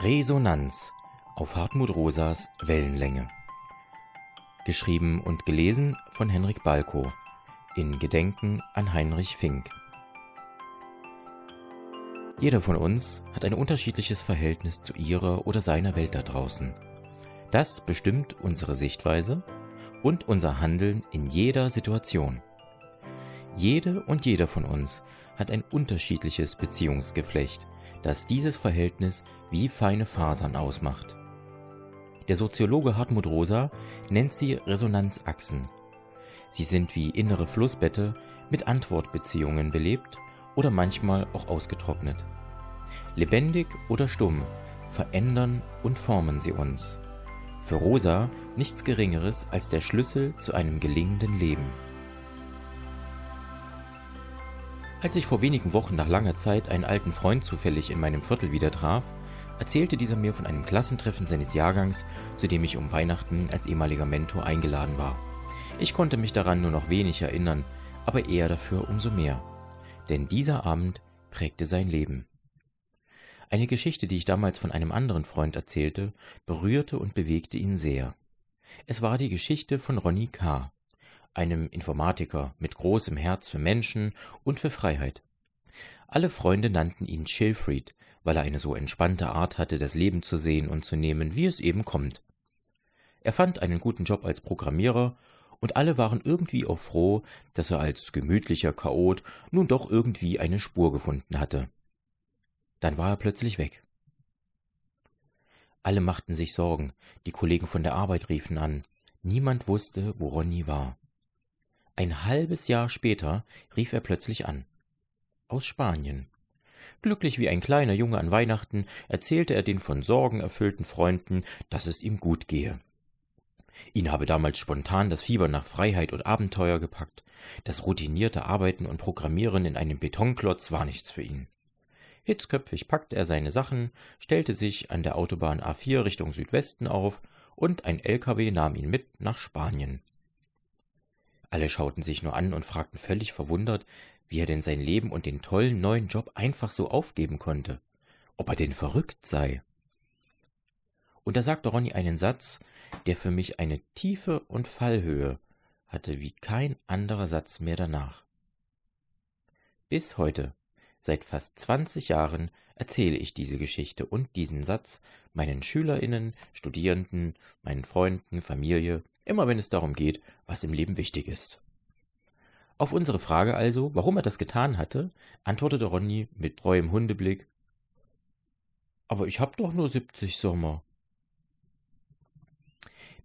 Resonanz auf Hartmut Rosas Wellenlänge. Geschrieben und gelesen von Henrik Balko in Gedenken an Heinrich Fink. Jeder von uns hat ein unterschiedliches Verhältnis zu ihrer oder seiner Welt da draußen. Das bestimmt unsere Sichtweise und unser Handeln in jeder Situation. Jede und jeder von uns hat ein unterschiedliches Beziehungsgeflecht, das dieses Verhältnis wie feine Fasern ausmacht. Der Soziologe Hartmut Rosa nennt sie Resonanzachsen. Sie sind wie innere Flussbette mit Antwortbeziehungen belebt oder manchmal auch ausgetrocknet. Lebendig oder stumm verändern und formen sie uns. Für Rosa nichts Geringeres als der Schlüssel zu einem gelingenden Leben. Als ich vor wenigen Wochen nach langer Zeit einen alten Freund zufällig in meinem Viertel wieder traf, erzählte dieser mir von einem Klassentreffen seines Jahrgangs, zu dem ich um Weihnachten als ehemaliger Mentor eingeladen war. Ich konnte mich daran nur noch wenig erinnern, aber er dafür umso mehr. Denn dieser Abend prägte sein Leben. Eine Geschichte, die ich damals von einem anderen Freund erzählte, berührte und bewegte ihn sehr. Es war die Geschichte von Ronny K., einem Informatiker mit großem Herz für Menschen und für Freiheit. Alle Freunde nannten ihn Chillfried, weil er eine so entspannte Art hatte, das Leben zu sehen und zu nehmen, wie es eben kommt. Er fand einen guten Job als Programmierer, und alle waren irgendwie auch froh, dass er als gemütlicher Chaot nun doch irgendwie eine Spur gefunden hatte. Dann war er plötzlich weg. Alle machten sich Sorgen, die Kollegen von der Arbeit riefen an. Niemand wusste, wo Ronny war. Ein halbes Jahr später rief er plötzlich an. Aus Spanien. Glücklich wie ein kleiner Junge an Weihnachten erzählte er den von Sorgen erfüllten Freunden, dass es ihm gut gehe. Ihn habe damals spontan das Fieber nach Freiheit und Abenteuer gepackt. Das routinierte Arbeiten und Programmieren in einem Betonklotz war nichts für ihn. Hitzköpfig packte er seine Sachen, stellte sich an der Autobahn A4 Richtung Südwesten auf und ein LKW nahm ihn mit nach Spanien. Alle schauten sich nur an und fragten völlig verwundert, wie er denn sein Leben und den tollen neuen Job einfach so aufgeben konnte. Ob er denn verrückt sei. Und da sagte Ronny einen Satz, der für mich eine Tiefe und Fallhöhe hatte wie kein anderer Satz mehr danach. Bis heute, seit fast zwanzig Jahren, erzähle ich diese Geschichte und diesen Satz meinen Schülerinnen, Studierenden, meinen Freunden, Familie immer wenn es darum geht, was im Leben wichtig ist. Auf unsere Frage also, warum er das getan hatte, antwortete Ronny mit treuem Hundeblick Aber ich hab doch nur 70 Sommer.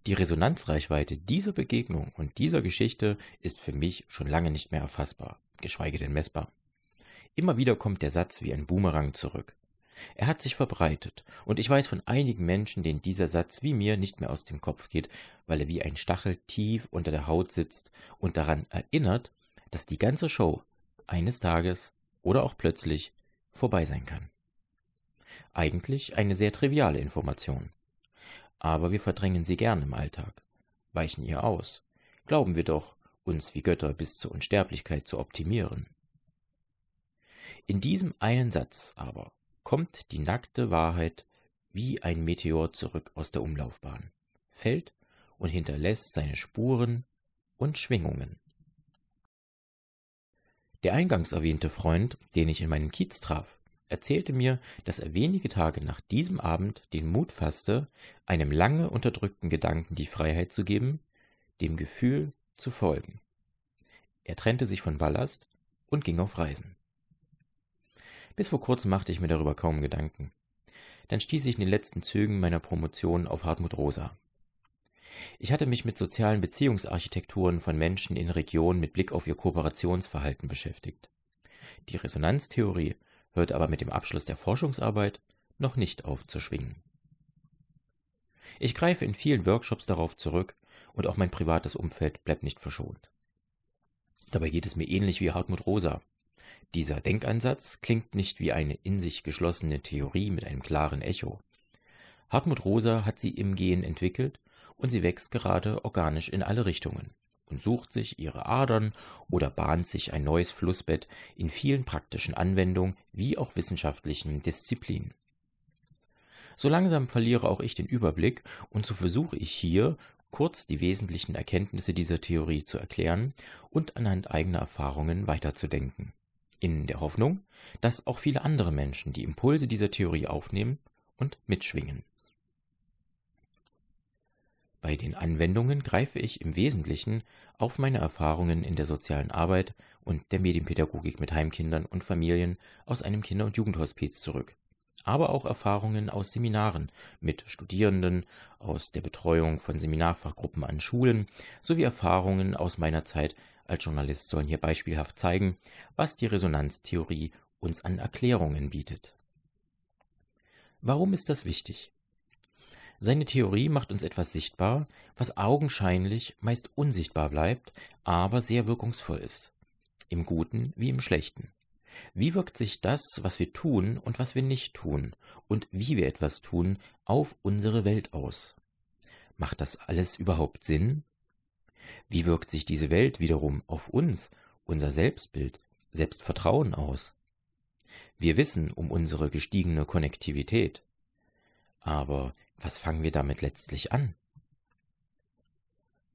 Die Resonanzreichweite dieser Begegnung und dieser Geschichte ist für mich schon lange nicht mehr erfassbar, geschweige denn messbar. Immer wieder kommt der Satz wie ein Boomerang zurück. Er hat sich verbreitet, und ich weiß von einigen Menschen, denen dieser Satz wie mir nicht mehr aus dem Kopf geht, weil er wie ein Stachel tief unter der Haut sitzt und daran erinnert, dass die ganze Show eines Tages oder auch plötzlich vorbei sein kann. Eigentlich eine sehr triviale Information. Aber wir verdrängen sie gern im Alltag, weichen ihr aus, glauben wir doch, uns wie Götter bis zur Unsterblichkeit zu optimieren. In diesem einen Satz aber kommt die nackte Wahrheit wie ein Meteor zurück aus der Umlaufbahn, fällt und hinterlässt seine Spuren und Schwingungen. Der eingangs erwähnte Freund, den ich in meinem Kiez traf, erzählte mir, dass er wenige Tage nach diesem Abend den Mut fasste, einem lange unterdrückten Gedanken die Freiheit zu geben, dem Gefühl zu folgen. Er trennte sich von Ballast und ging auf Reisen. Bis vor kurzem machte ich mir darüber kaum Gedanken. Dann stieß ich in den letzten Zügen meiner Promotion auf Hartmut Rosa. Ich hatte mich mit sozialen Beziehungsarchitekturen von Menschen in Regionen mit Blick auf ihr Kooperationsverhalten beschäftigt. Die Resonanztheorie hört aber mit dem Abschluss der Forschungsarbeit noch nicht auf zu schwingen. Ich greife in vielen Workshops darauf zurück und auch mein privates Umfeld bleibt nicht verschont. Dabei geht es mir ähnlich wie Hartmut Rosa. Dieser Denkansatz klingt nicht wie eine in sich geschlossene Theorie mit einem klaren Echo. Hartmut Rosa hat sie im Gehen entwickelt und sie wächst gerade organisch in alle Richtungen und sucht sich ihre Adern oder bahnt sich ein neues Flussbett in vielen praktischen Anwendungen wie auch wissenschaftlichen Disziplinen. So langsam verliere auch ich den Überblick und so versuche ich hier kurz die wesentlichen Erkenntnisse dieser Theorie zu erklären und anhand eigener Erfahrungen weiterzudenken. In der Hoffnung, dass auch viele andere Menschen die Impulse dieser Theorie aufnehmen und mitschwingen. Bei den Anwendungen greife ich im Wesentlichen auf meine Erfahrungen in der sozialen Arbeit und der Medienpädagogik mit Heimkindern und Familien aus einem Kinder- und Jugendhospiz zurück, aber auch Erfahrungen aus Seminaren mit Studierenden, aus der Betreuung von Seminarfachgruppen an Schulen sowie Erfahrungen aus meiner Zeit als Journalist sollen hier beispielhaft zeigen, was die Resonanztheorie uns an Erklärungen bietet. Warum ist das wichtig? Seine Theorie macht uns etwas sichtbar, was augenscheinlich meist unsichtbar bleibt, aber sehr wirkungsvoll ist. Im Guten wie im Schlechten. Wie wirkt sich das, was wir tun und was wir nicht tun und wie wir etwas tun, auf unsere Welt aus? Macht das alles überhaupt Sinn? Wie wirkt sich diese Welt wiederum auf uns, unser Selbstbild, Selbstvertrauen aus? Wir wissen um unsere gestiegene Konnektivität. Aber was fangen wir damit letztlich an?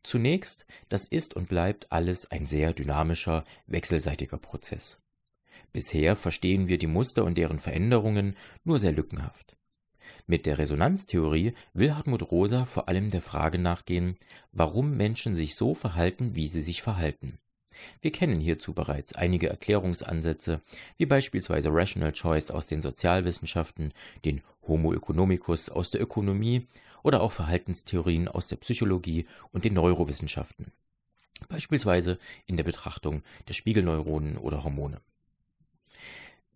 Zunächst, das ist und bleibt alles ein sehr dynamischer, wechselseitiger Prozess. Bisher verstehen wir die Muster und deren Veränderungen nur sehr lückenhaft. Mit der Resonanztheorie will Hartmut Rosa vor allem der Frage nachgehen, warum Menschen sich so verhalten, wie sie sich verhalten. Wir kennen hierzu bereits einige Erklärungsansätze, wie beispielsweise Rational Choice aus den Sozialwissenschaften, den Homo economicus aus der Ökonomie oder auch Verhaltenstheorien aus der Psychologie und den Neurowissenschaften, beispielsweise in der Betrachtung der Spiegelneuronen oder Hormone.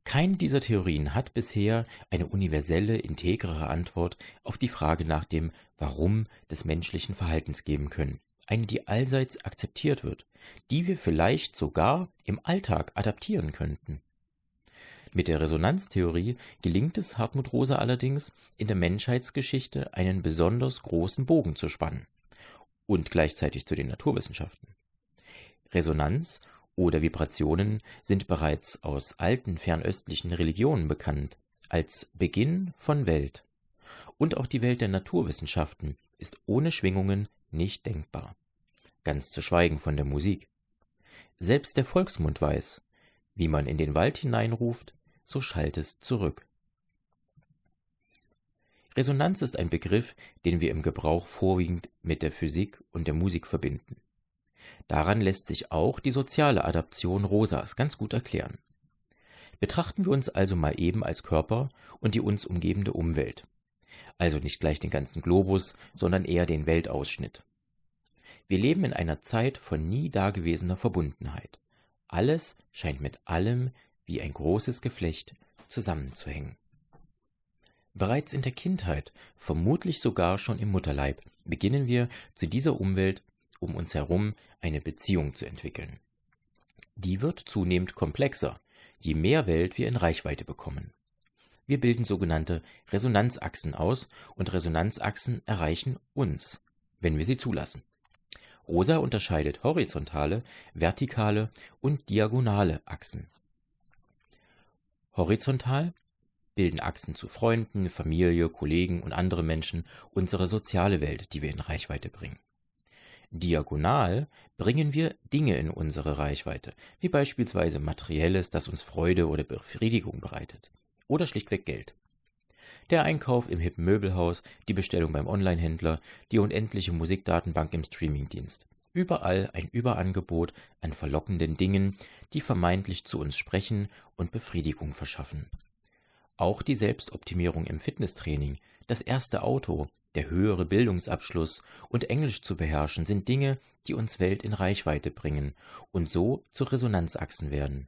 Keine dieser Theorien hat bisher eine universelle, integrere Antwort auf die Frage nach dem Warum des menschlichen Verhaltens geben können. Eine, die allseits akzeptiert wird, die wir vielleicht sogar im Alltag adaptieren könnten. Mit der Resonanztheorie gelingt es Hartmut Rosa allerdings, in der Menschheitsgeschichte einen besonders großen Bogen zu spannen und gleichzeitig zu den Naturwissenschaften. Resonanz oder Vibrationen sind bereits aus alten fernöstlichen Religionen bekannt als Beginn von Welt. Und auch die Welt der Naturwissenschaften ist ohne Schwingungen nicht denkbar. Ganz zu schweigen von der Musik. Selbst der Volksmund weiß, wie man in den Wald hineinruft, so schallt es zurück. Resonanz ist ein Begriff, den wir im Gebrauch vorwiegend mit der Physik und der Musik verbinden. Daran lässt sich auch die soziale Adaption Rosas ganz gut erklären. Betrachten wir uns also mal eben als Körper und die uns umgebende Umwelt. Also nicht gleich den ganzen Globus, sondern eher den Weltausschnitt. Wir leben in einer Zeit von nie dagewesener Verbundenheit. Alles scheint mit allem wie ein großes Geflecht zusammenzuhängen. Bereits in der Kindheit, vermutlich sogar schon im Mutterleib, beginnen wir zu dieser Umwelt um uns herum eine Beziehung zu entwickeln. Die wird zunehmend komplexer, je mehr Welt wir in Reichweite bekommen. Wir bilden sogenannte Resonanzachsen aus und Resonanzachsen erreichen uns, wenn wir sie zulassen. Rosa unterscheidet horizontale, vertikale und diagonale Achsen. Horizontal bilden Achsen zu Freunden, Familie, Kollegen und andere Menschen unsere soziale Welt, die wir in Reichweite bringen. Diagonal bringen wir Dinge in unsere Reichweite, wie beispielsweise Materielles, das uns Freude oder Befriedigung bereitet. Oder schlichtweg Geld. Der Einkauf im hippen Möbelhaus, die Bestellung beim Onlinehändler, die unendliche Musikdatenbank im Streamingdienst. Überall ein Überangebot an verlockenden Dingen, die vermeintlich zu uns sprechen und Befriedigung verschaffen. Auch die Selbstoptimierung im Fitnesstraining, das erste Auto, der höhere Bildungsabschluss und Englisch zu beherrschen sind Dinge, die uns Welt in Reichweite bringen und so zu Resonanzachsen werden.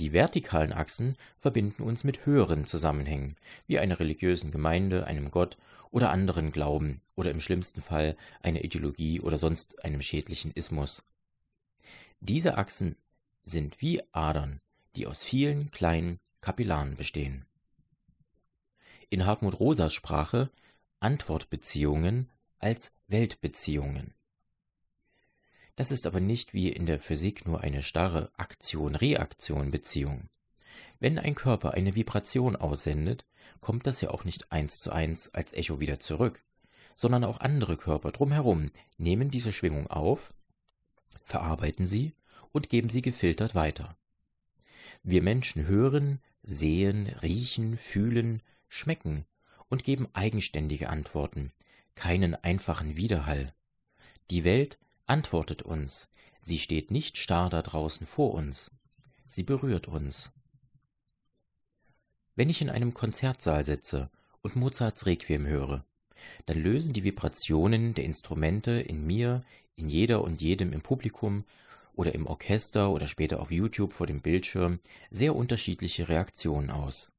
Die vertikalen Achsen verbinden uns mit höheren Zusammenhängen, wie einer religiösen Gemeinde, einem Gott oder anderen Glauben oder im schlimmsten Fall einer Ideologie oder sonst einem schädlichen Ismus. Diese Achsen sind wie Adern, die aus vielen kleinen Kapillaren bestehen in Hartmut Rosas Sprache Antwortbeziehungen als Weltbeziehungen. Das ist aber nicht wie in der Physik nur eine starre Aktion-Reaktion-Beziehung. Wenn ein Körper eine Vibration aussendet, kommt das ja auch nicht eins zu eins als Echo wieder zurück, sondern auch andere Körper drumherum nehmen diese Schwingung auf, verarbeiten sie und geben sie gefiltert weiter. Wir Menschen hören, sehen, riechen, fühlen, schmecken und geben eigenständige Antworten, keinen einfachen Widerhall. Die Welt antwortet uns, sie steht nicht starr da draußen vor uns, sie berührt uns. Wenn ich in einem Konzertsaal sitze und Mozarts Requiem höre, dann lösen die Vibrationen der Instrumente in mir, in jeder und jedem im Publikum oder im Orchester oder später auf YouTube vor dem Bildschirm sehr unterschiedliche Reaktionen aus.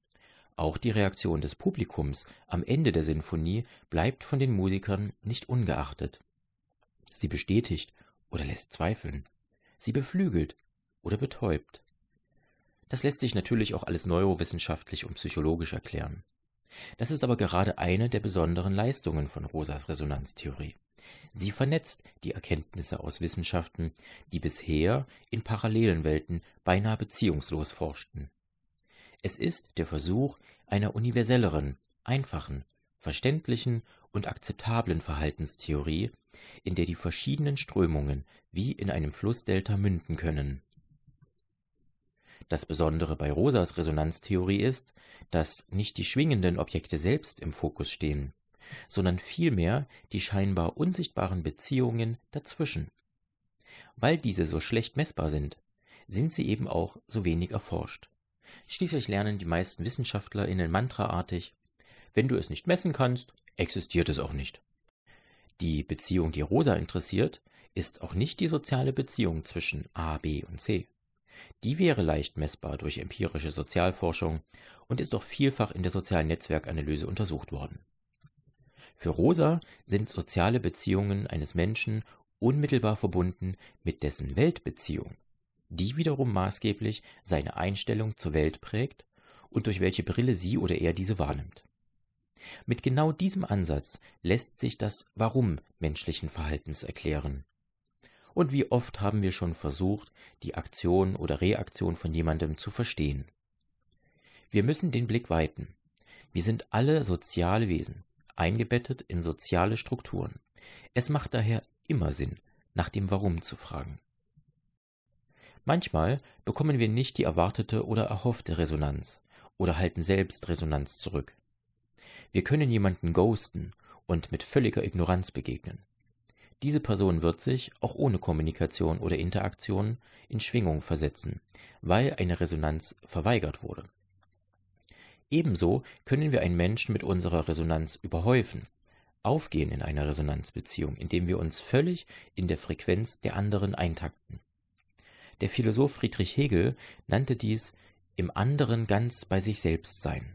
Auch die Reaktion des Publikums am Ende der Sinfonie bleibt von den Musikern nicht ungeachtet. Sie bestätigt oder lässt zweifeln. Sie beflügelt oder betäubt. Das lässt sich natürlich auch alles neurowissenschaftlich und psychologisch erklären. Das ist aber gerade eine der besonderen Leistungen von Rosas Resonanztheorie. Sie vernetzt die Erkenntnisse aus Wissenschaften, die bisher in parallelen Welten beinahe beziehungslos forschten. Es ist der Versuch einer universelleren, einfachen, verständlichen und akzeptablen Verhaltenstheorie, in der die verschiedenen Strömungen wie in einem Flussdelta münden können. Das Besondere bei Rosas Resonanztheorie ist, dass nicht die schwingenden Objekte selbst im Fokus stehen, sondern vielmehr die scheinbar unsichtbaren Beziehungen dazwischen. Weil diese so schlecht messbar sind, sind sie eben auch so wenig erforscht. Schließlich lernen die meisten Wissenschaftler in mantraartig, wenn du es nicht messen kannst, existiert es auch nicht. Die Beziehung, die Rosa interessiert, ist auch nicht die soziale Beziehung zwischen A, B und C. Die wäre leicht messbar durch empirische Sozialforschung und ist auch vielfach in der sozialen Netzwerkanalyse untersucht worden. Für Rosa sind soziale Beziehungen eines Menschen unmittelbar verbunden mit dessen Weltbeziehung, die wiederum maßgeblich seine Einstellung zur Welt prägt und durch welche Brille sie oder er diese wahrnimmt. Mit genau diesem Ansatz lässt sich das Warum menschlichen Verhaltens erklären. Und wie oft haben wir schon versucht, die Aktion oder Reaktion von jemandem zu verstehen. Wir müssen den Blick weiten. Wir sind alle soziale Wesen eingebettet in soziale Strukturen. Es macht daher immer Sinn, nach dem Warum zu fragen. Manchmal bekommen wir nicht die erwartete oder erhoffte Resonanz oder halten selbst Resonanz zurück. Wir können jemanden ghosten und mit völliger Ignoranz begegnen. Diese Person wird sich, auch ohne Kommunikation oder Interaktion, in Schwingung versetzen, weil eine Resonanz verweigert wurde. Ebenso können wir einen Menschen mit unserer Resonanz überhäufen, aufgehen in einer Resonanzbeziehung, indem wir uns völlig in der Frequenz der anderen eintakten. Der Philosoph Friedrich Hegel nannte dies im anderen ganz bei sich selbst sein.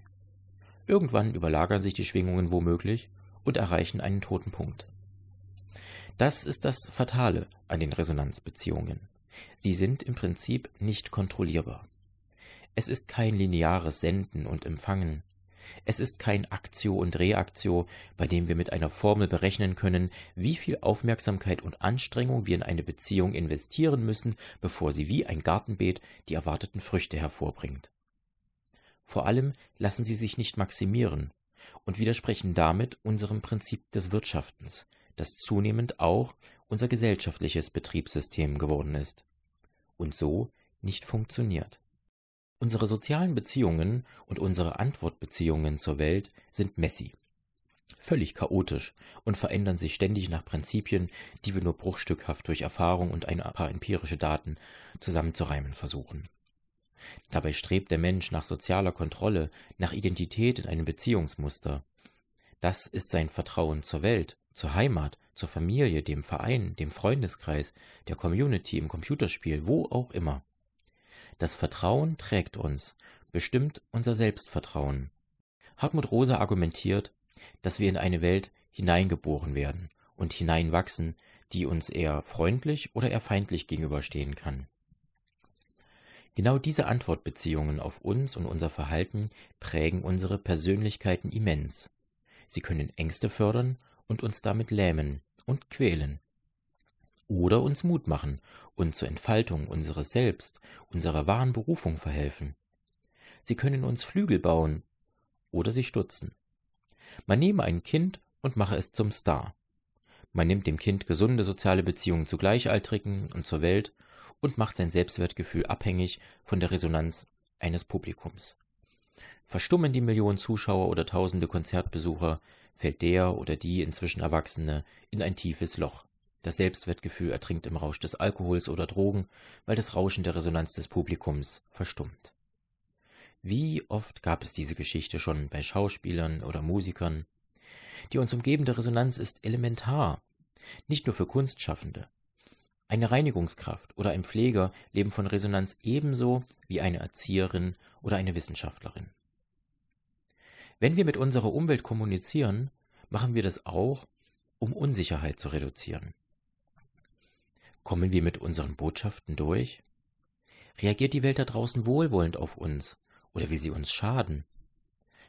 Irgendwann überlagern sich die Schwingungen womöglich und erreichen einen toten Punkt. Das ist das Fatale an den Resonanzbeziehungen. Sie sind im Prinzip nicht kontrollierbar. Es ist kein lineares Senden und Empfangen. Es ist kein Aktio und Reaktio, bei dem wir mit einer Formel berechnen können, wie viel Aufmerksamkeit und Anstrengung wir in eine Beziehung investieren müssen, bevor sie wie ein Gartenbeet die erwarteten Früchte hervorbringt. Vor allem lassen sie sich nicht maximieren und widersprechen damit unserem Prinzip des Wirtschaftens, das zunehmend auch unser gesellschaftliches Betriebssystem geworden ist und so nicht funktioniert. Unsere sozialen Beziehungen und unsere Antwortbeziehungen zur Welt sind messy, völlig chaotisch und verändern sich ständig nach Prinzipien, die wir nur bruchstückhaft durch Erfahrung und ein paar empirische Daten zusammenzureimen versuchen. Dabei strebt der Mensch nach sozialer Kontrolle, nach Identität in einem Beziehungsmuster. Das ist sein Vertrauen zur Welt, zur Heimat, zur Familie, dem Verein, dem Freundeskreis, der Community im Computerspiel, wo auch immer. Das Vertrauen trägt uns, bestimmt unser Selbstvertrauen. Hartmut Rosa argumentiert, dass wir in eine Welt hineingeboren werden und hineinwachsen, die uns eher freundlich oder eher feindlich gegenüberstehen kann. Genau diese Antwortbeziehungen auf uns und unser Verhalten prägen unsere Persönlichkeiten immens. Sie können Ängste fördern und uns damit lähmen und quälen oder uns Mut machen und zur Entfaltung unseres Selbst, unserer wahren Berufung verhelfen. sie können uns Flügel bauen oder sie stutzen. Man nehme ein Kind und mache es zum Star. Man nimmt dem Kind gesunde soziale Beziehungen zu Gleichaltrigen und zur Welt und macht sein Selbstwertgefühl abhängig von der Resonanz eines Publikums. Verstummen die Millionen Zuschauer oder tausende Konzertbesucher, fällt der oder die inzwischen Erwachsene in ein tiefes Loch. Das Selbstwertgefühl ertrinkt im Rausch des Alkohols oder Drogen, weil das Rauschen der Resonanz des Publikums verstummt. Wie oft gab es diese Geschichte schon bei Schauspielern oder Musikern? Die uns umgebende Resonanz ist elementar, nicht nur für Kunstschaffende. Eine Reinigungskraft oder ein Pfleger leben von Resonanz ebenso wie eine Erzieherin oder eine Wissenschaftlerin. Wenn wir mit unserer Umwelt kommunizieren, machen wir das auch, um Unsicherheit zu reduzieren. Kommen wir mit unseren Botschaften durch? Reagiert die Welt da draußen wohlwollend auf uns oder will sie uns schaden?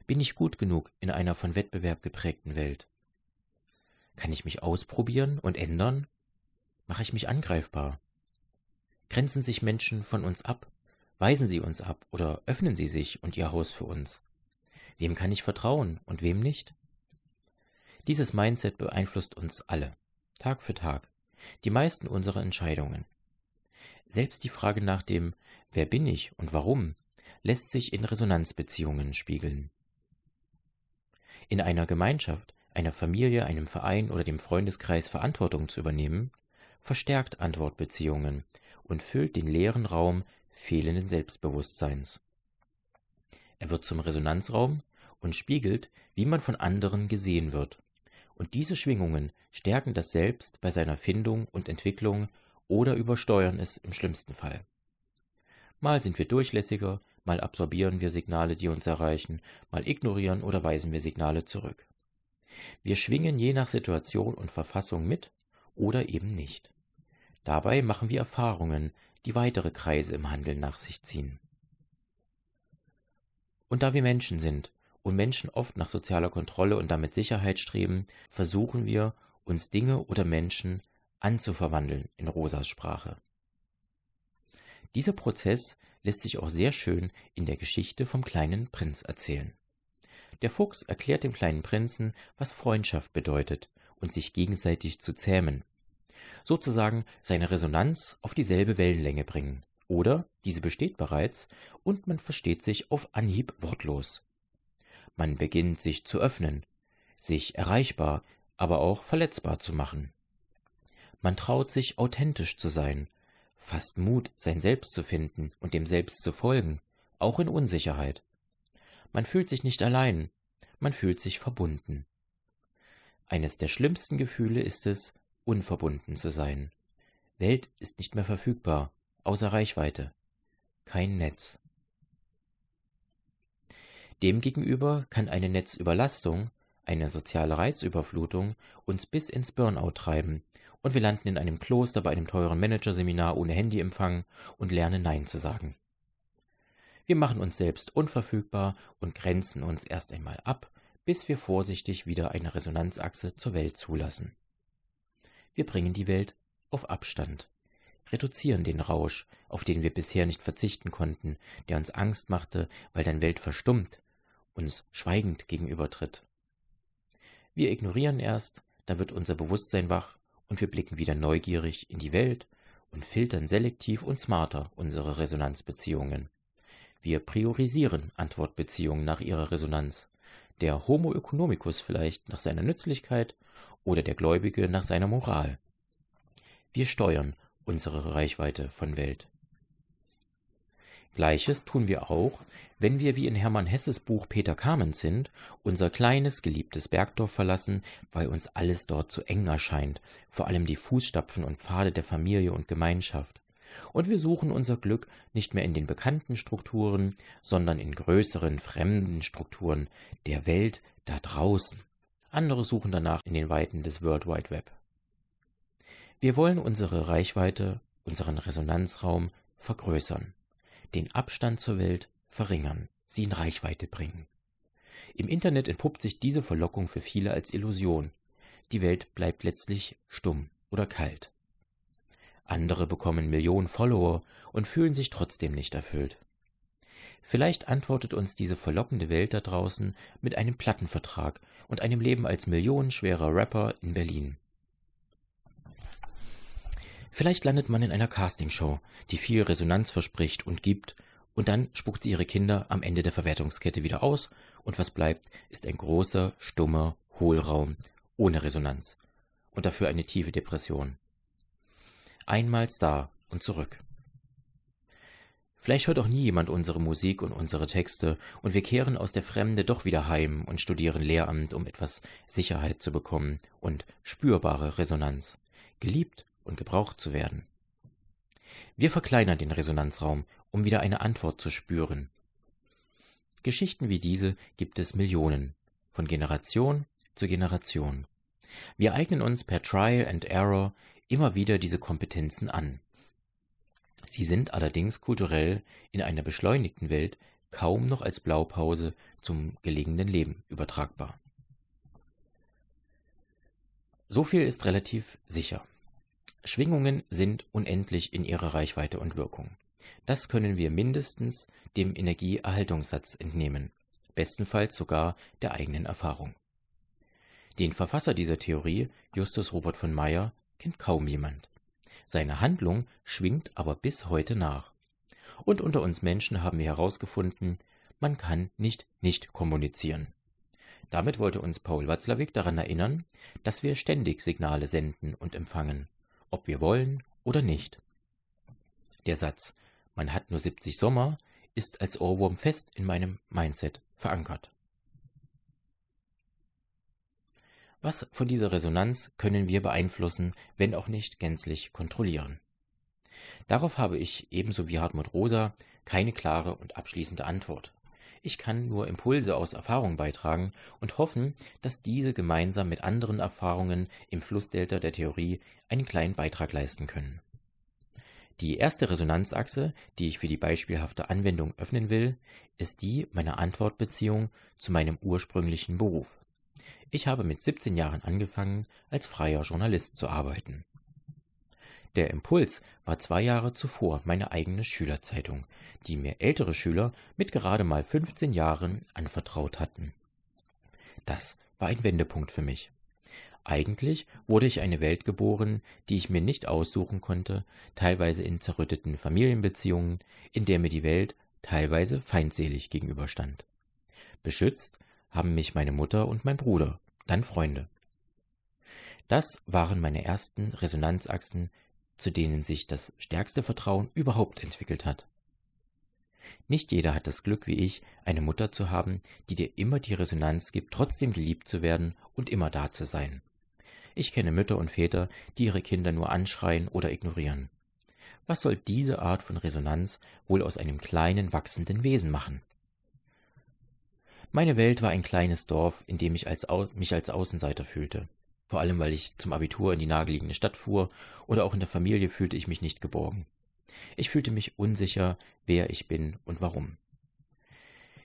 Bin ich gut genug in einer von Wettbewerb geprägten Welt? Kann ich mich ausprobieren und ändern? Mache ich mich angreifbar? Grenzen sich Menschen von uns ab? Weisen sie uns ab oder öffnen sie sich und ihr Haus für uns? Wem kann ich vertrauen und wem nicht? Dieses Mindset beeinflusst uns alle, Tag für Tag, die meisten unserer Entscheidungen. Selbst die Frage nach dem Wer bin ich und warum lässt sich in Resonanzbeziehungen spiegeln. In einer Gemeinschaft, einer Familie, einem Verein oder dem Freundeskreis Verantwortung zu übernehmen, verstärkt Antwortbeziehungen und füllt den leeren Raum fehlenden Selbstbewusstseins. Er wird zum Resonanzraum und spiegelt, wie man von anderen gesehen wird. Und diese Schwingungen stärken das Selbst bei seiner Findung und Entwicklung oder übersteuern es im schlimmsten Fall. Mal sind wir durchlässiger, mal absorbieren wir Signale, die uns erreichen, mal ignorieren oder weisen wir Signale zurück. Wir schwingen je nach Situation und Verfassung mit oder eben nicht. Dabei machen wir Erfahrungen, die weitere Kreise im Handeln nach sich ziehen. Und da wir Menschen sind und Menschen oft nach sozialer Kontrolle und damit Sicherheit streben, versuchen wir, uns Dinge oder Menschen anzuverwandeln in Rosas Sprache. Dieser Prozess lässt sich auch sehr schön in der Geschichte vom kleinen Prinz erzählen. Der Fuchs erklärt dem kleinen Prinzen, was Freundschaft bedeutet und sich gegenseitig zu zähmen. Sozusagen seine Resonanz auf dieselbe Wellenlänge bringen. Oder diese besteht bereits und man versteht sich auf Anhieb wortlos. Man beginnt sich zu öffnen, sich erreichbar, aber auch verletzbar zu machen. Man traut sich authentisch zu sein, fasst Mut, sein Selbst zu finden und dem Selbst zu folgen, auch in Unsicherheit. Man fühlt sich nicht allein, man fühlt sich verbunden. Eines der schlimmsten Gefühle ist es, unverbunden zu sein. Welt ist nicht mehr verfügbar, außer Reichweite. Kein Netz. Demgegenüber kann eine Netzüberlastung, eine soziale Reizüberflutung uns bis ins Burnout treiben und wir landen in einem Kloster bei einem teuren Managerseminar ohne Handyempfang und lernen Nein zu sagen. Wir machen uns selbst unverfügbar und grenzen uns erst einmal ab, bis wir vorsichtig wieder eine Resonanzachse zur Welt zulassen. Wir bringen die Welt auf Abstand, reduzieren den Rausch, auf den wir bisher nicht verzichten konnten, der uns Angst machte, weil dein Welt verstummt, uns schweigend gegenübertritt. Wir ignorieren erst, dann wird unser Bewusstsein wach und wir blicken wieder neugierig in die Welt und filtern selektiv und smarter unsere Resonanzbeziehungen. Wir priorisieren Antwortbeziehungen nach ihrer Resonanz. Der Homo economicus vielleicht nach seiner Nützlichkeit oder der Gläubige nach seiner Moral. Wir steuern unsere Reichweite von Welt. Gleiches tun wir auch, wenn wir wie in Hermann Hesses Buch Peter Kamens sind, unser kleines, geliebtes Bergdorf verlassen, weil uns alles dort zu eng erscheint, vor allem die Fußstapfen und Pfade der Familie und Gemeinschaft. Und wir suchen unser Glück nicht mehr in den bekannten Strukturen, sondern in größeren, fremden Strukturen der Welt da draußen. Andere suchen danach in den Weiten des World Wide Web. Wir wollen unsere Reichweite, unseren Resonanzraum vergrößern den Abstand zur Welt verringern, sie in Reichweite bringen. Im Internet entpuppt sich diese Verlockung für viele als Illusion. Die Welt bleibt letztlich stumm oder kalt. Andere bekommen Millionen Follower und fühlen sich trotzdem nicht erfüllt. Vielleicht antwortet uns diese verlockende Welt da draußen mit einem Plattenvertrag und einem Leben als millionenschwerer Rapper in Berlin. Vielleicht landet man in einer Castingshow, die viel Resonanz verspricht und gibt, und dann spuckt sie ihre Kinder am Ende der Verwertungskette wieder aus, und was bleibt, ist ein großer, stummer Hohlraum ohne Resonanz und dafür eine tiefe Depression. Einmals da und zurück. Vielleicht hört auch nie jemand unsere Musik und unsere Texte, und wir kehren aus der Fremde doch wieder heim und studieren Lehramt, um etwas Sicherheit zu bekommen und spürbare Resonanz, geliebt und gebraucht zu werden. Wir verkleinern den Resonanzraum, um wieder eine Antwort zu spüren. Geschichten wie diese gibt es Millionen, von Generation zu Generation. Wir eignen uns per Trial and Error immer wieder diese Kompetenzen an. Sie sind allerdings kulturell in einer beschleunigten Welt kaum noch als Blaupause zum gelegenen Leben übertragbar. So viel ist relativ sicher. Schwingungen sind unendlich in ihrer Reichweite und Wirkung. Das können wir mindestens dem Energieerhaltungssatz entnehmen, bestenfalls sogar der eigenen Erfahrung. Den Verfasser dieser Theorie, Justus Robert von Meyer, kennt kaum jemand. Seine Handlung schwingt aber bis heute nach. Und unter uns Menschen haben wir herausgefunden, man kann nicht nicht kommunizieren. Damit wollte uns Paul Watzlawick daran erinnern, dass wir ständig Signale senden und empfangen, ob wir wollen oder nicht. Der Satz, man hat nur 70 Sommer, ist als Ohrwurm fest in meinem Mindset verankert. Was von dieser Resonanz können wir beeinflussen, wenn auch nicht gänzlich kontrollieren? Darauf habe ich, ebenso wie Hartmut Rosa, keine klare und abschließende Antwort. Ich kann nur Impulse aus Erfahrung beitragen und hoffen, dass diese gemeinsam mit anderen Erfahrungen im Flussdelta der Theorie einen kleinen Beitrag leisten können. Die erste Resonanzachse, die ich für die beispielhafte Anwendung öffnen will, ist die meiner Antwortbeziehung zu meinem ursprünglichen Beruf. Ich habe mit 17 Jahren angefangen, als freier Journalist zu arbeiten. Der Impuls war zwei Jahre zuvor meine eigene Schülerzeitung, die mir ältere Schüler mit gerade mal 15 Jahren anvertraut hatten. Das war ein Wendepunkt für mich. Eigentlich wurde ich eine Welt geboren, die ich mir nicht aussuchen konnte, teilweise in zerrütteten Familienbeziehungen, in der mir die Welt teilweise feindselig gegenüberstand. Beschützt haben mich meine Mutter und mein Bruder, dann Freunde. Das waren meine ersten Resonanzachsen, zu denen sich das stärkste Vertrauen überhaupt entwickelt hat. Nicht jeder hat das Glück wie ich, eine Mutter zu haben, die dir immer die Resonanz gibt, trotzdem geliebt zu werden und immer da zu sein. Ich kenne Mütter und Väter, die ihre Kinder nur anschreien oder ignorieren. Was soll diese Art von Resonanz wohl aus einem kleinen, wachsenden Wesen machen? Meine Welt war ein kleines Dorf, in dem ich als mich als Außenseiter fühlte. Vor allem, weil ich zum Abitur in die nahegelegene Stadt fuhr oder auch in der Familie fühlte ich mich nicht geborgen. Ich fühlte mich unsicher, wer ich bin und warum.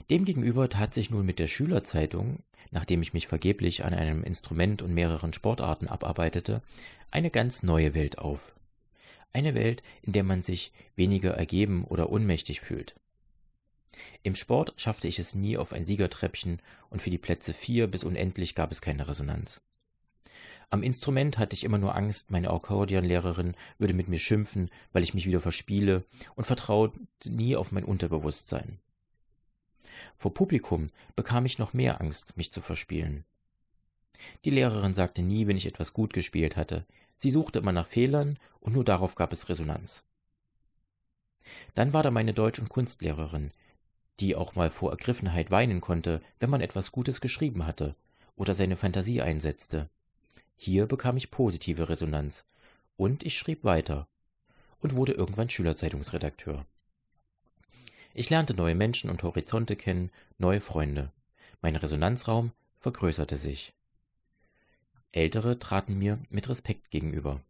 Demgegenüber tat sich nun mit der Schülerzeitung, nachdem ich mich vergeblich an einem Instrument und mehreren Sportarten abarbeitete, eine ganz neue Welt auf. Eine Welt, in der man sich weniger ergeben oder unmächtig fühlt. Im Sport schaffte ich es nie auf ein Siegertreppchen und für die Plätze vier bis unendlich gab es keine Resonanz. Am Instrument hatte ich immer nur Angst, meine Akkordeonlehrerin würde mit mir schimpfen, weil ich mich wieder verspiele und vertraute nie auf mein Unterbewusstsein. Vor Publikum bekam ich noch mehr Angst, mich zu verspielen. Die Lehrerin sagte nie, wenn ich etwas gut gespielt hatte. Sie suchte immer nach Fehlern und nur darauf gab es Resonanz. Dann war da meine Deutsch- und Kunstlehrerin, die auch mal vor Ergriffenheit weinen konnte, wenn man etwas Gutes geschrieben hatte oder seine Fantasie einsetzte. Hier bekam ich positive Resonanz, und ich schrieb weiter und wurde irgendwann Schülerzeitungsredakteur. Ich lernte neue Menschen und Horizonte kennen, neue Freunde. Mein Resonanzraum vergrößerte sich. Ältere traten mir mit Respekt gegenüber.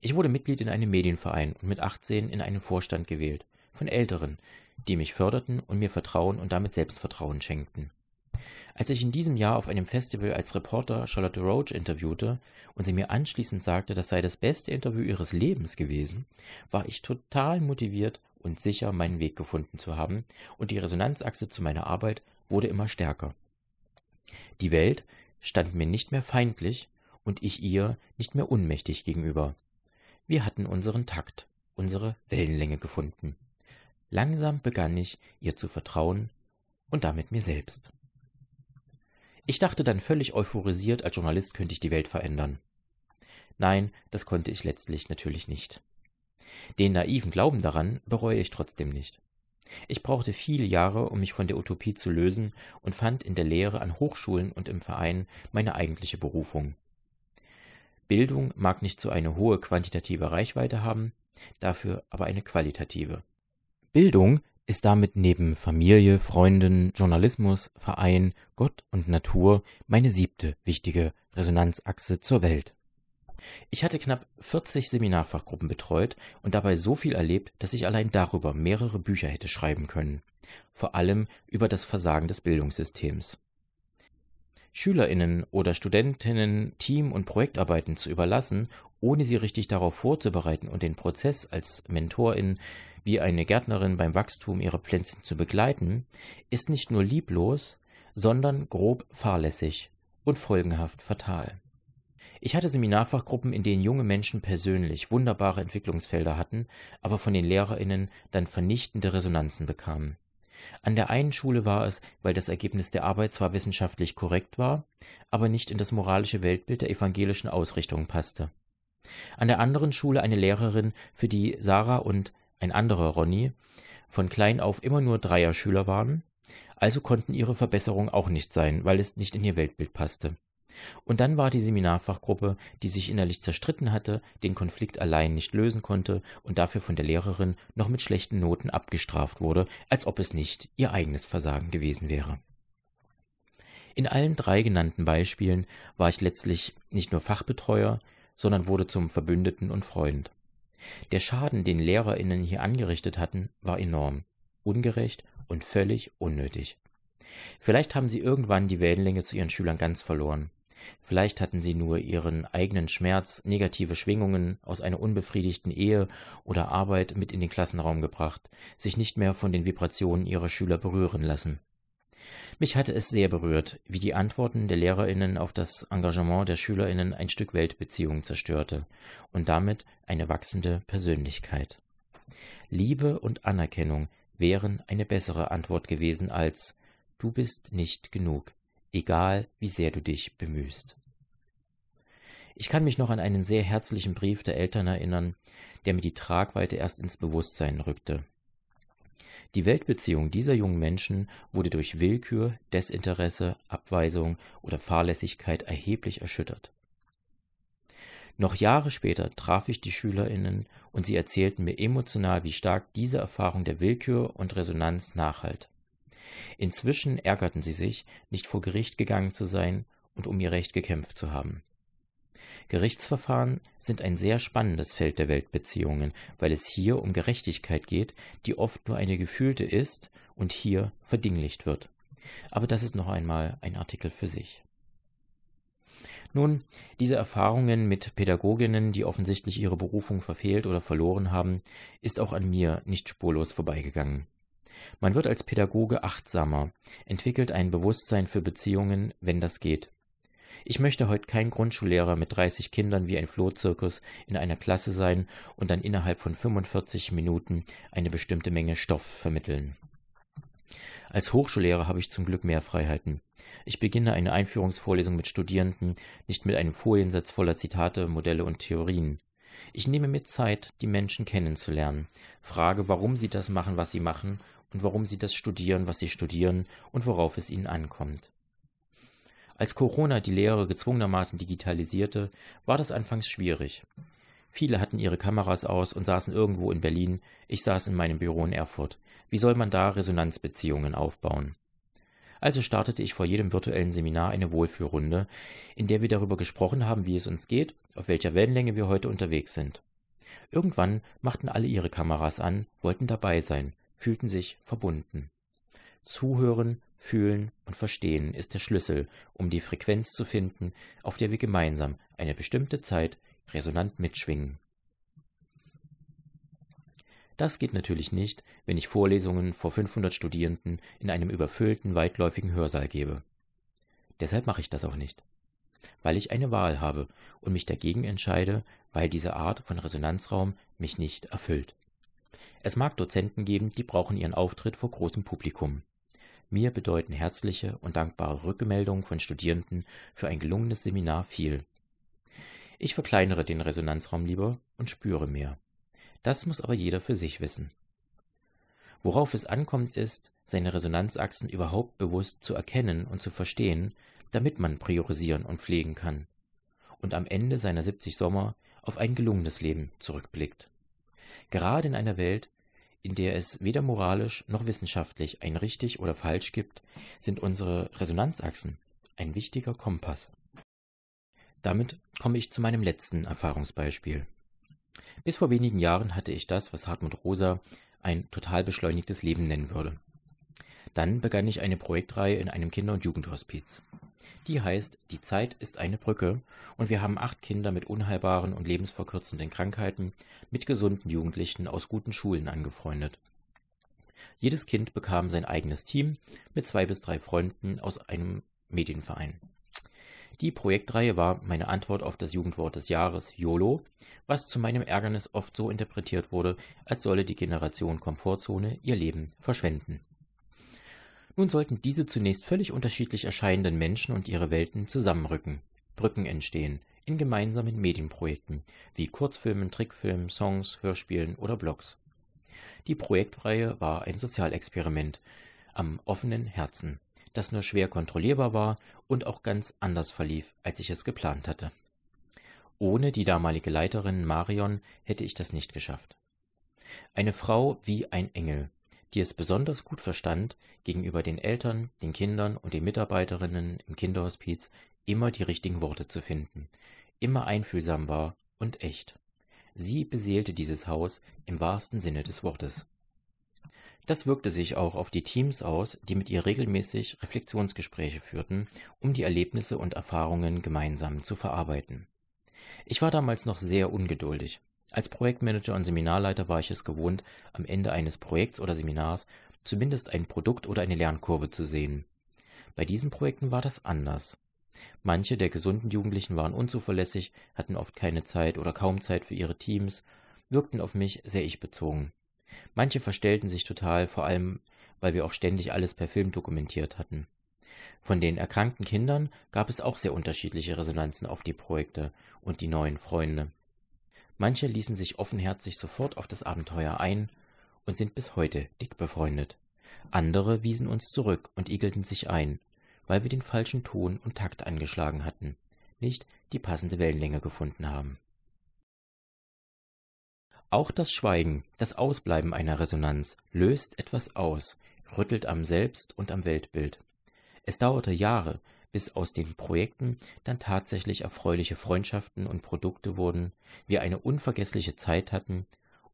Ich wurde Mitglied in einem Medienverein und mit 18 in einen Vorstand gewählt, von Älteren, die mich förderten und mir Vertrauen und damit Selbstvertrauen schenkten. Als ich in diesem Jahr auf einem Festival als Reporter Charlotte Roach interviewte und sie mir anschließend sagte, das sei das beste Interview ihres Lebens gewesen, war ich total motiviert und sicher meinen Weg gefunden zu haben, und die Resonanzachse zu meiner Arbeit wurde immer stärker. Die Welt stand mir nicht mehr feindlich und ich ihr nicht mehr unmächtig gegenüber. Wir hatten unseren Takt, unsere Wellenlänge gefunden. Langsam begann ich, ihr zu vertrauen und damit mir selbst. Ich dachte dann völlig euphorisiert, als Journalist könnte ich die Welt verändern. Nein, das konnte ich letztlich natürlich nicht. Den naiven Glauben daran bereue ich trotzdem nicht. Ich brauchte viele Jahre, um mich von der Utopie zu lösen und fand in der Lehre an Hochschulen und im Verein meine eigentliche Berufung. Bildung mag nicht so eine hohe quantitative Reichweite haben, dafür aber eine qualitative. Bildung ist damit neben Familie, Freunden, Journalismus, Verein, Gott und Natur meine siebte wichtige Resonanzachse zur Welt. Ich hatte knapp 40 Seminarfachgruppen betreut und dabei so viel erlebt, dass ich allein darüber mehrere Bücher hätte schreiben können. Vor allem über das Versagen des Bildungssystems. Schülerinnen oder Studentinnen Team- und Projektarbeiten zu überlassen, ohne sie richtig darauf vorzubereiten und den Prozess als Mentorin wie eine Gärtnerin beim Wachstum ihrer Pflänzchen zu begleiten, ist nicht nur lieblos, sondern grob fahrlässig und folgenhaft fatal. Ich hatte Seminarfachgruppen, in denen junge Menschen persönlich wunderbare Entwicklungsfelder hatten, aber von den Lehrerinnen dann vernichtende Resonanzen bekamen. An der einen Schule war es, weil das Ergebnis der Arbeit zwar wissenschaftlich korrekt war, aber nicht in das moralische Weltbild der evangelischen Ausrichtung passte. An der anderen Schule eine Lehrerin, für die Sarah und ein anderer Ronny von klein auf immer nur Dreierschüler waren, also konnten ihre Verbesserungen auch nicht sein, weil es nicht in ihr Weltbild passte. Und dann war die Seminarfachgruppe, die sich innerlich zerstritten hatte, den Konflikt allein nicht lösen konnte und dafür von der Lehrerin noch mit schlechten Noten abgestraft wurde, als ob es nicht ihr eigenes Versagen gewesen wäre. In allen drei genannten Beispielen war ich letztlich nicht nur Fachbetreuer, sondern wurde zum Verbündeten und Freund. Der Schaden, den Lehrerinnen hier angerichtet hatten, war enorm, ungerecht und völlig unnötig. Vielleicht haben sie irgendwann die Wellenlänge zu ihren Schülern ganz verloren. Vielleicht hatten sie nur ihren eigenen Schmerz, negative Schwingungen aus einer unbefriedigten Ehe oder Arbeit mit in den Klassenraum gebracht, sich nicht mehr von den Vibrationen ihrer Schüler berühren lassen. Mich hatte es sehr berührt, wie die Antworten der Lehrerinnen auf das Engagement der Schülerinnen ein Stück Weltbeziehung zerstörte und damit eine wachsende Persönlichkeit. Liebe und Anerkennung wären eine bessere Antwort gewesen als Du bist nicht genug egal wie sehr du dich bemühst. Ich kann mich noch an einen sehr herzlichen Brief der Eltern erinnern, der mir die Tragweite erst ins Bewusstsein rückte. Die Weltbeziehung dieser jungen Menschen wurde durch Willkür, Desinteresse, Abweisung oder Fahrlässigkeit erheblich erschüttert. Noch Jahre später traf ich die Schülerinnen und sie erzählten mir emotional, wie stark diese Erfahrung der Willkür und Resonanz nachhalt. Inzwischen ärgerten sie sich, nicht vor Gericht gegangen zu sein und um ihr Recht gekämpft zu haben. Gerichtsverfahren sind ein sehr spannendes Feld der Weltbeziehungen, weil es hier um Gerechtigkeit geht, die oft nur eine gefühlte ist und hier verdinglicht wird. Aber das ist noch einmal ein Artikel für sich. Nun, diese Erfahrungen mit Pädagoginnen, die offensichtlich ihre Berufung verfehlt oder verloren haben, ist auch an mir nicht spurlos vorbeigegangen. Man wird als Pädagoge achtsamer, entwickelt ein Bewusstsein für Beziehungen, wenn das geht. Ich möchte heute kein Grundschullehrer mit 30 Kindern wie ein Flohzirkus in einer Klasse sein und dann innerhalb von 45 Minuten eine bestimmte Menge Stoff vermitteln. Als Hochschullehrer habe ich zum Glück mehr Freiheiten. Ich beginne eine Einführungsvorlesung mit Studierenden, nicht mit einem Foliensatz voller Zitate, Modelle und Theorien. Ich nehme mir Zeit, die Menschen kennenzulernen, frage, warum sie das machen, was sie machen und warum sie das studieren, was sie studieren und worauf es ihnen ankommt. Als Corona die Lehre gezwungenermaßen digitalisierte, war das anfangs schwierig. Viele hatten ihre Kameras aus und saßen irgendwo in Berlin, ich saß in meinem Büro in Erfurt. Wie soll man da Resonanzbeziehungen aufbauen? Also startete ich vor jedem virtuellen Seminar eine Wohlfühlrunde, in der wir darüber gesprochen haben, wie es uns geht, auf welcher Wellenlänge wir heute unterwegs sind. Irgendwann machten alle ihre Kameras an, wollten dabei sein, fühlten sich verbunden. Zuhören, fühlen und verstehen ist der Schlüssel, um die Frequenz zu finden, auf der wir gemeinsam eine bestimmte Zeit resonant mitschwingen. Das geht natürlich nicht, wenn ich Vorlesungen vor 500 Studierenden in einem überfüllten, weitläufigen Hörsaal gebe. Deshalb mache ich das auch nicht. Weil ich eine Wahl habe und mich dagegen entscheide, weil diese Art von Resonanzraum mich nicht erfüllt. Es mag Dozenten geben, die brauchen ihren Auftritt vor großem Publikum. Mir bedeuten herzliche und dankbare Rückmeldungen von Studierenden für ein gelungenes Seminar viel. Ich verkleinere den Resonanzraum lieber und spüre mehr. Das muss aber jeder für sich wissen. Worauf es ankommt, ist, seine Resonanzachsen überhaupt bewusst zu erkennen und zu verstehen, damit man priorisieren und pflegen kann und am Ende seiner 70 Sommer auf ein gelungenes Leben zurückblickt. Gerade in einer Welt, in der es weder moralisch noch wissenschaftlich ein richtig oder falsch gibt, sind unsere Resonanzachsen ein wichtiger Kompass. Damit komme ich zu meinem letzten Erfahrungsbeispiel. Bis vor wenigen Jahren hatte ich das, was Hartmut Rosa ein total beschleunigtes Leben nennen würde. Dann begann ich eine Projektreihe in einem Kinder- und Jugendhospiz. Die heißt Die Zeit ist eine Brücke und wir haben acht Kinder mit unheilbaren und lebensverkürzenden Krankheiten mit gesunden Jugendlichen aus guten Schulen angefreundet. Jedes Kind bekam sein eigenes Team mit zwei bis drei Freunden aus einem Medienverein. Die Projektreihe war meine Antwort auf das Jugendwort des Jahres YOLO, was zu meinem Ärgernis oft so interpretiert wurde, als solle die Generation Komfortzone ihr Leben verschwenden. Nun sollten diese zunächst völlig unterschiedlich erscheinenden Menschen und ihre Welten zusammenrücken, Brücken entstehen, in gemeinsamen Medienprojekten, wie Kurzfilmen, Trickfilmen, Songs, Hörspielen oder Blogs. Die Projektreihe war ein Sozialexperiment am offenen Herzen, das nur schwer kontrollierbar war und auch ganz anders verlief, als ich es geplant hatte. Ohne die damalige Leiterin Marion hätte ich das nicht geschafft. Eine Frau wie ein Engel, die es besonders gut verstand, gegenüber den Eltern, den Kindern und den Mitarbeiterinnen im Kinderhospiz immer die richtigen Worte zu finden, immer einfühlsam war und echt. Sie beseelte dieses Haus im wahrsten Sinne des Wortes. Das wirkte sich auch auf die Teams aus, die mit ihr regelmäßig Reflexionsgespräche führten, um die Erlebnisse und Erfahrungen gemeinsam zu verarbeiten. Ich war damals noch sehr ungeduldig. Als Projektmanager und Seminarleiter war ich es gewohnt, am Ende eines Projekts oder Seminars zumindest ein Produkt oder eine Lernkurve zu sehen. Bei diesen Projekten war das anders. Manche der gesunden Jugendlichen waren unzuverlässig, hatten oft keine Zeit oder kaum Zeit für ihre Teams, wirkten auf mich sehr ich-bezogen. Manche verstellten sich total, vor allem weil wir auch ständig alles per Film dokumentiert hatten. Von den erkrankten Kindern gab es auch sehr unterschiedliche Resonanzen auf die Projekte und die neuen Freunde. Manche ließen sich offenherzig sofort auf das Abenteuer ein und sind bis heute dick befreundet. Andere wiesen uns zurück und igelten sich ein, weil wir den falschen Ton und Takt angeschlagen hatten, nicht die passende Wellenlänge gefunden haben. Auch das Schweigen, das Ausbleiben einer Resonanz löst etwas aus, rüttelt am Selbst und am Weltbild. Es dauerte Jahre, bis aus den Projekten dann tatsächlich erfreuliche Freundschaften und Produkte wurden, wir eine unvergessliche Zeit hatten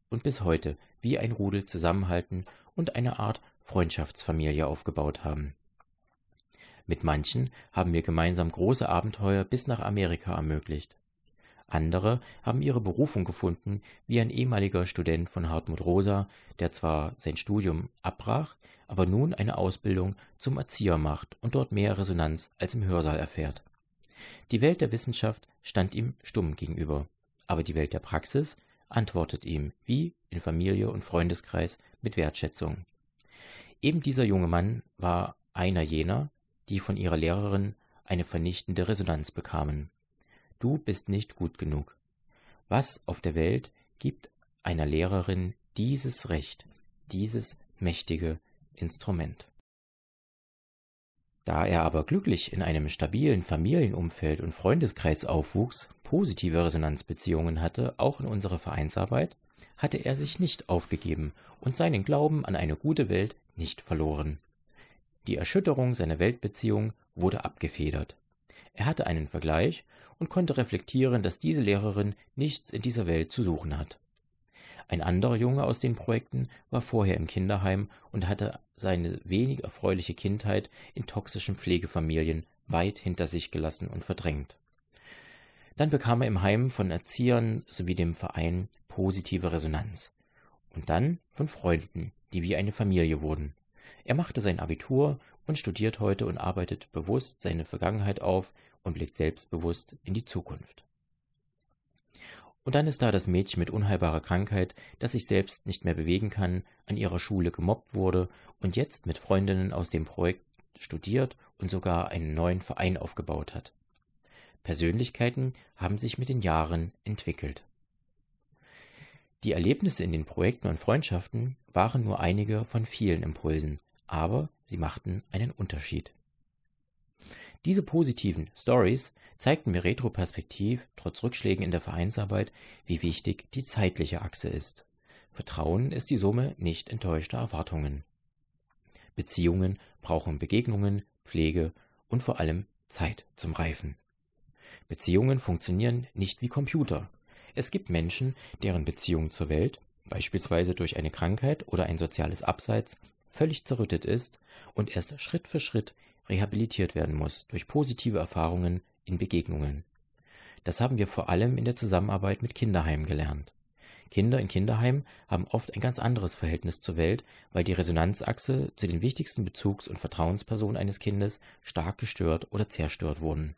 und bis heute wie ein Rudel zusammenhalten und eine Art Freundschaftsfamilie aufgebaut haben. Mit manchen haben wir gemeinsam große Abenteuer bis nach Amerika ermöglicht. Andere haben ihre Berufung gefunden, wie ein ehemaliger Student von Hartmut Rosa, der zwar sein Studium abbrach, aber nun eine Ausbildung zum Erzieher macht und dort mehr Resonanz als im Hörsaal erfährt. Die Welt der Wissenschaft stand ihm stumm gegenüber, aber die Welt der Praxis antwortet ihm, wie in Familie und Freundeskreis, mit Wertschätzung. Eben dieser junge Mann war einer jener, die von ihrer Lehrerin eine vernichtende Resonanz bekamen. Du bist nicht gut genug. Was auf der Welt gibt einer Lehrerin dieses Recht, dieses mächtige Instrument? Da er aber glücklich in einem stabilen Familienumfeld und Freundeskreis aufwuchs, positive Resonanzbeziehungen hatte, auch in unserer Vereinsarbeit, hatte er sich nicht aufgegeben und seinen Glauben an eine gute Welt nicht verloren. Die Erschütterung seiner Weltbeziehung wurde abgefedert. Er hatte einen Vergleich und konnte reflektieren, dass diese Lehrerin nichts in dieser Welt zu suchen hat. Ein anderer Junge aus den Projekten war vorher im Kinderheim und hatte seine wenig erfreuliche Kindheit in toxischen Pflegefamilien weit hinter sich gelassen und verdrängt. Dann bekam er im Heim von Erziehern sowie dem Verein positive Resonanz. und dann von Freunden, die wie eine Familie wurden. Er machte sein Abitur und studiert heute und arbeitet bewusst seine Vergangenheit auf und blickt selbstbewusst in die Zukunft. Und dann ist da das Mädchen mit unheilbarer Krankheit, das sich selbst nicht mehr bewegen kann, an ihrer Schule gemobbt wurde und jetzt mit Freundinnen aus dem Projekt studiert und sogar einen neuen Verein aufgebaut hat. Persönlichkeiten haben sich mit den Jahren entwickelt. Die Erlebnisse in den Projekten und Freundschaften waren nur einige von vielen Impulsen, aber sie machten einen Unterschied. Diese positiven Stories zeigten mir retroperspektiv, trotz Rückschlägen in der Vereinsarbeit, wie wichtig die zeitliche Achse ist. Vertrauen ist die Summe nicht enttäuschter Erwartungen. Beziehungen brauchen Begegnungen, Pflege und vor allem Zeit zum Reifen. Beziehungen funktionieren nicht wie Computer. Es gibt Menschen, deren Beziehung zur Welt, beispielsweise durch eine Krankheit oder ein soziales Abseits, völlig zerrüttet ist und erst Schritt für Schritt rehabilitiert werden muss durch positive Erfahrungen in Begegnungen. Das haben wir vor allem in der Zusammenarbeit mit Kinderheimen gelernt. Kinder in Kinderheimen haben oft ein ganz anderes Verhältnis zur Welt, weil die Resonanzachse zu den wichtigsten Bezugs- und Vertrauenspersonen eines Kindes stark gestört oder zerstört wurden.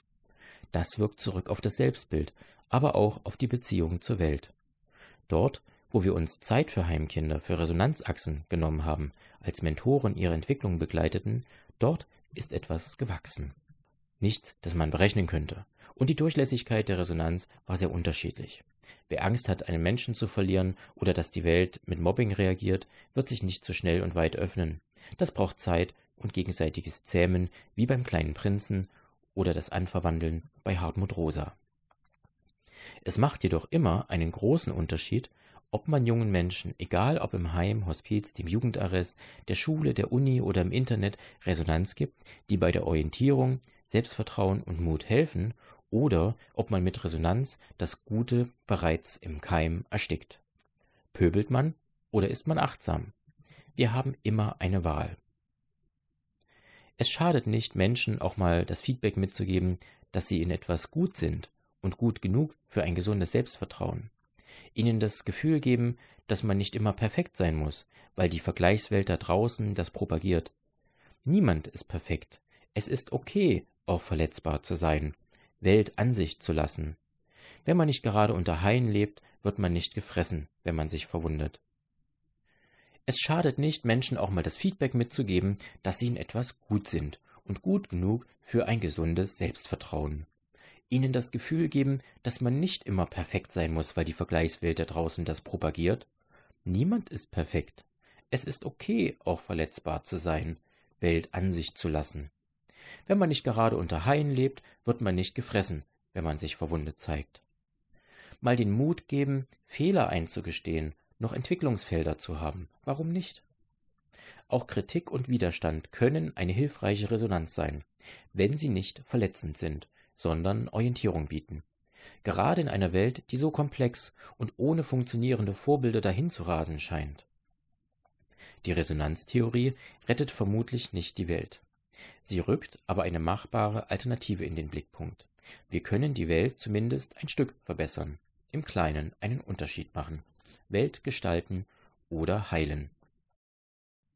Das wirkt zurück auf das Selbstbild, aber auch auf die Beziehung zur Welt. Dort, wo wir uns Zeit für Heimkinder, für Resonanzachsen genommen haben, als Mentoren ihre Entwicklung begleiteten, dort ist etwas gewachsen. Nichts, das man berechnen könnte. Und die Durchlässigkeit der Resonanz war sehr unterschiedlich. Wer Angst hat, einen Menschen zu verlieren oder dass die Welt mit Mobbing reagiert, wird sich nicht so schnell und weit öffnen. Das braucht Zeit und gegenseitiges Zähmen, wie beim kleinen Prinzen oder das Anverwandeln bei Hartmut Rosa. Es macht jedoch immer einen großen Unterschied, ob man jungen Menschen, egal ob im Heim, Hospiz, dem Jugendarrest, der Schule, der Uni oder im Internet, Resonanz gibt, die bei der Orientierung, Selbstvertrauen und Mut helfen, oder ob man mit Resonanz das Gute bereits im Keim erstickt. Pöbelt man oder ist man achtsam? Wir haben immer eine Wahl. Es schadet nicht, Menschen auch mal das Feedback mitzugeben, dass sie in etwas gut sind und gut genug für ein gesundes Selbstvertrauen ihnen das Gefühl geben, dass man nicht immer perfekt sein muss, weil die Vergleichswelt da draußen das propagiert. Niemand ist perfekt. Es ist okay, auch verletzbar zu sein, Welt an sich zu lassen. Wenn man nicht gerade unter Haien lebt, wird man nicht gefressen, wenn man sich verwundet. Es schadet nicht, Menschen auch mal das Feedback mitzugeben, dass sie in etwas gut sind und gut genug für ein gesundes Selbstvertrauen ihnen das Gefühl geben, dass man nicht immer perfekt sein muss, weil die Vergleichswelt da draußen das propagiert? Niemand ist perfekt. Es ist okay, auch verletzbar zu sein, Welt an sich zu lassen. Wenn man nicht gerade unter Haien lebt, wird man nicht gefressen, wenn man sich verwundet zeigt. Mal den Mut geben, Fehler einzugestehen, noch Entwicklungsfelder zu haben. Warum nicht? Auch Kritik und Widerstand können eine hilfreiche Resonanz sein, wenn sie nicht verletzend sind sondern Orientierung bieten. Gerade in einer Welt, die so komplex und ohne funktionierende Vorbilder dahinzurasen scheint. Die Resonanztheorie rettet vermutlich nicht die Welt. Sie rückt aber eine machbare Alternative in den Blickpunkt. Wir können die Welt zumindest ein Stück verbessern, im Kleinen einen Unterschied machen, Welt gestalten oder heilen.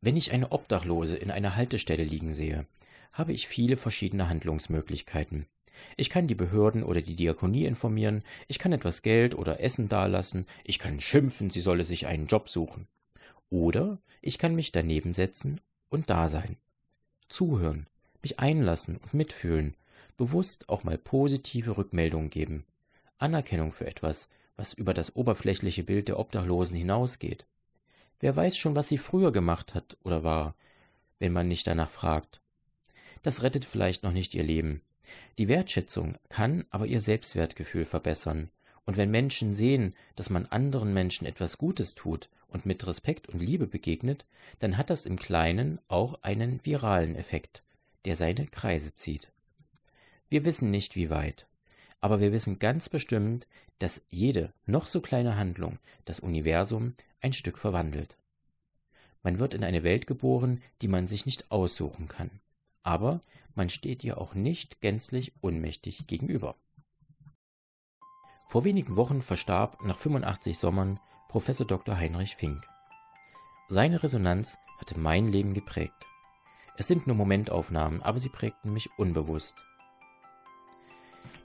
Wenn ich eine Obdachlose in einer Haltestelle liegen sehe, habe ich viele verschiedene Handlungsmöglichkeiten. Ich kann die Behörden oder die Diakonie informieren, ich kann etwas Geld oder Essen dalassen, ich kann schimpfen, sie solle sich einen Job suchen. Oder ich kann mich daneben setzen und da sein. Zuhören, mich einlassen und mitfühlen, bewusst auch mal positive Rückmeldungen geben. Anerkennung für etwas, was über das oberflächliche Bild der Obdachlosen hinausgeht. Wer weiß schon, was sie früher gemacht hat oder war, wenn man nicht danach fragt. Das rettet vielleicht noch nicht ihr Leben, die Wertschätzung kann aber ihr Selbstwertgefühl verbessern, und wenn Menschen sehen, dass man anderen Menschen etwas Gutes tut und mit Respekt und Liebe begegnet, dann hat das im Kleinen auch einen viralen Effekt, der seine Kreise zieht. Wir wissen nicht, wie weit, aber wir wissen ganz bestimmt, dass jede noch so kleine Handlung das Universum ein Stück verwandelt. Man wird in eine Welt geboren, die man sich nicht aussuchen kann aber man steht ihr auch nicht gänzlich unmächtig gegenüber. Vor wenigen Wochen verstarb nach 85 Sommern Professor Dr. Heinrich Fink. Seine Resonanz hatte mein Leben geprägt. Es sind nur Momentaufnahmen, aber sie prägten mich unbewusst.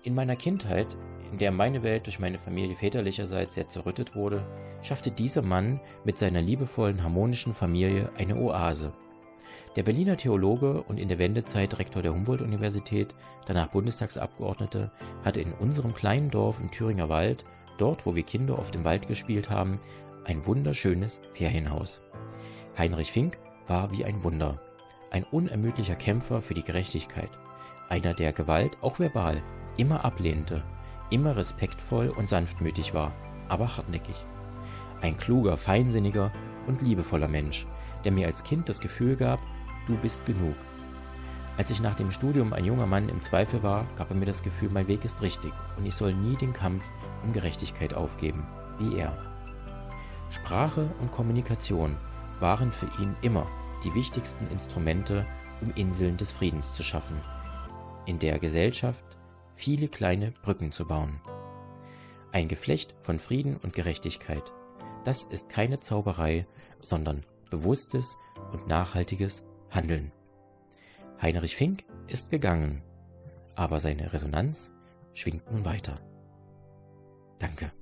In meiner Kindheit, in der meine Welt durch meine Familie väterlicherseits sehr zerrüttet wurde, schaffte dieser Mann mit seiner liebevollen, harmonischen Familie eine Oase. Der Berliner Theologe und in der Wendezeit Rektor der Humboldt-Universität, danach Bundestagsabgeordnete, hatte in unserem kleinen Dorf im Thüringer Wald, dort wo wir Kinder oft im Wald gespielt haben, ein wunderschönes Ferienhaus. Heinrich Fink war wie ein Wunder, ein unermüdlicher Kämpfer für die Gerechtigkeit, einer, der Gewalt, auch verbal, immer ablehnte, immer respektvoll und sanftmütig war, aber hartnäckig. Ein kluger, feinsinniger und liebevoller Mensch, der mir als Kind das Gefühl gab, du bist genug. Als ich nach dem Studium ein junger Mann im Zweifel war, gab er mir das Gefühl, mein Weg ist richtig und ich soll nie den Kampf um Gerechtigkeit aufgeben, wie er. Sprache und Kommunikation waren für ihn immer die wichtigsten Instrumente, um Inseln des Friedens zu schaffen, in der Gesellschaft viele kleine Brücken zu bauen. Ein Geflecht von Frieden und Gerechtigkeit. Das ist keine Zauberei, sondern bewusstes und nachhaltiges Handeln. Heinrich Fink ist gegangen, aber seine Resonanz schwingt nun weiter. Danke.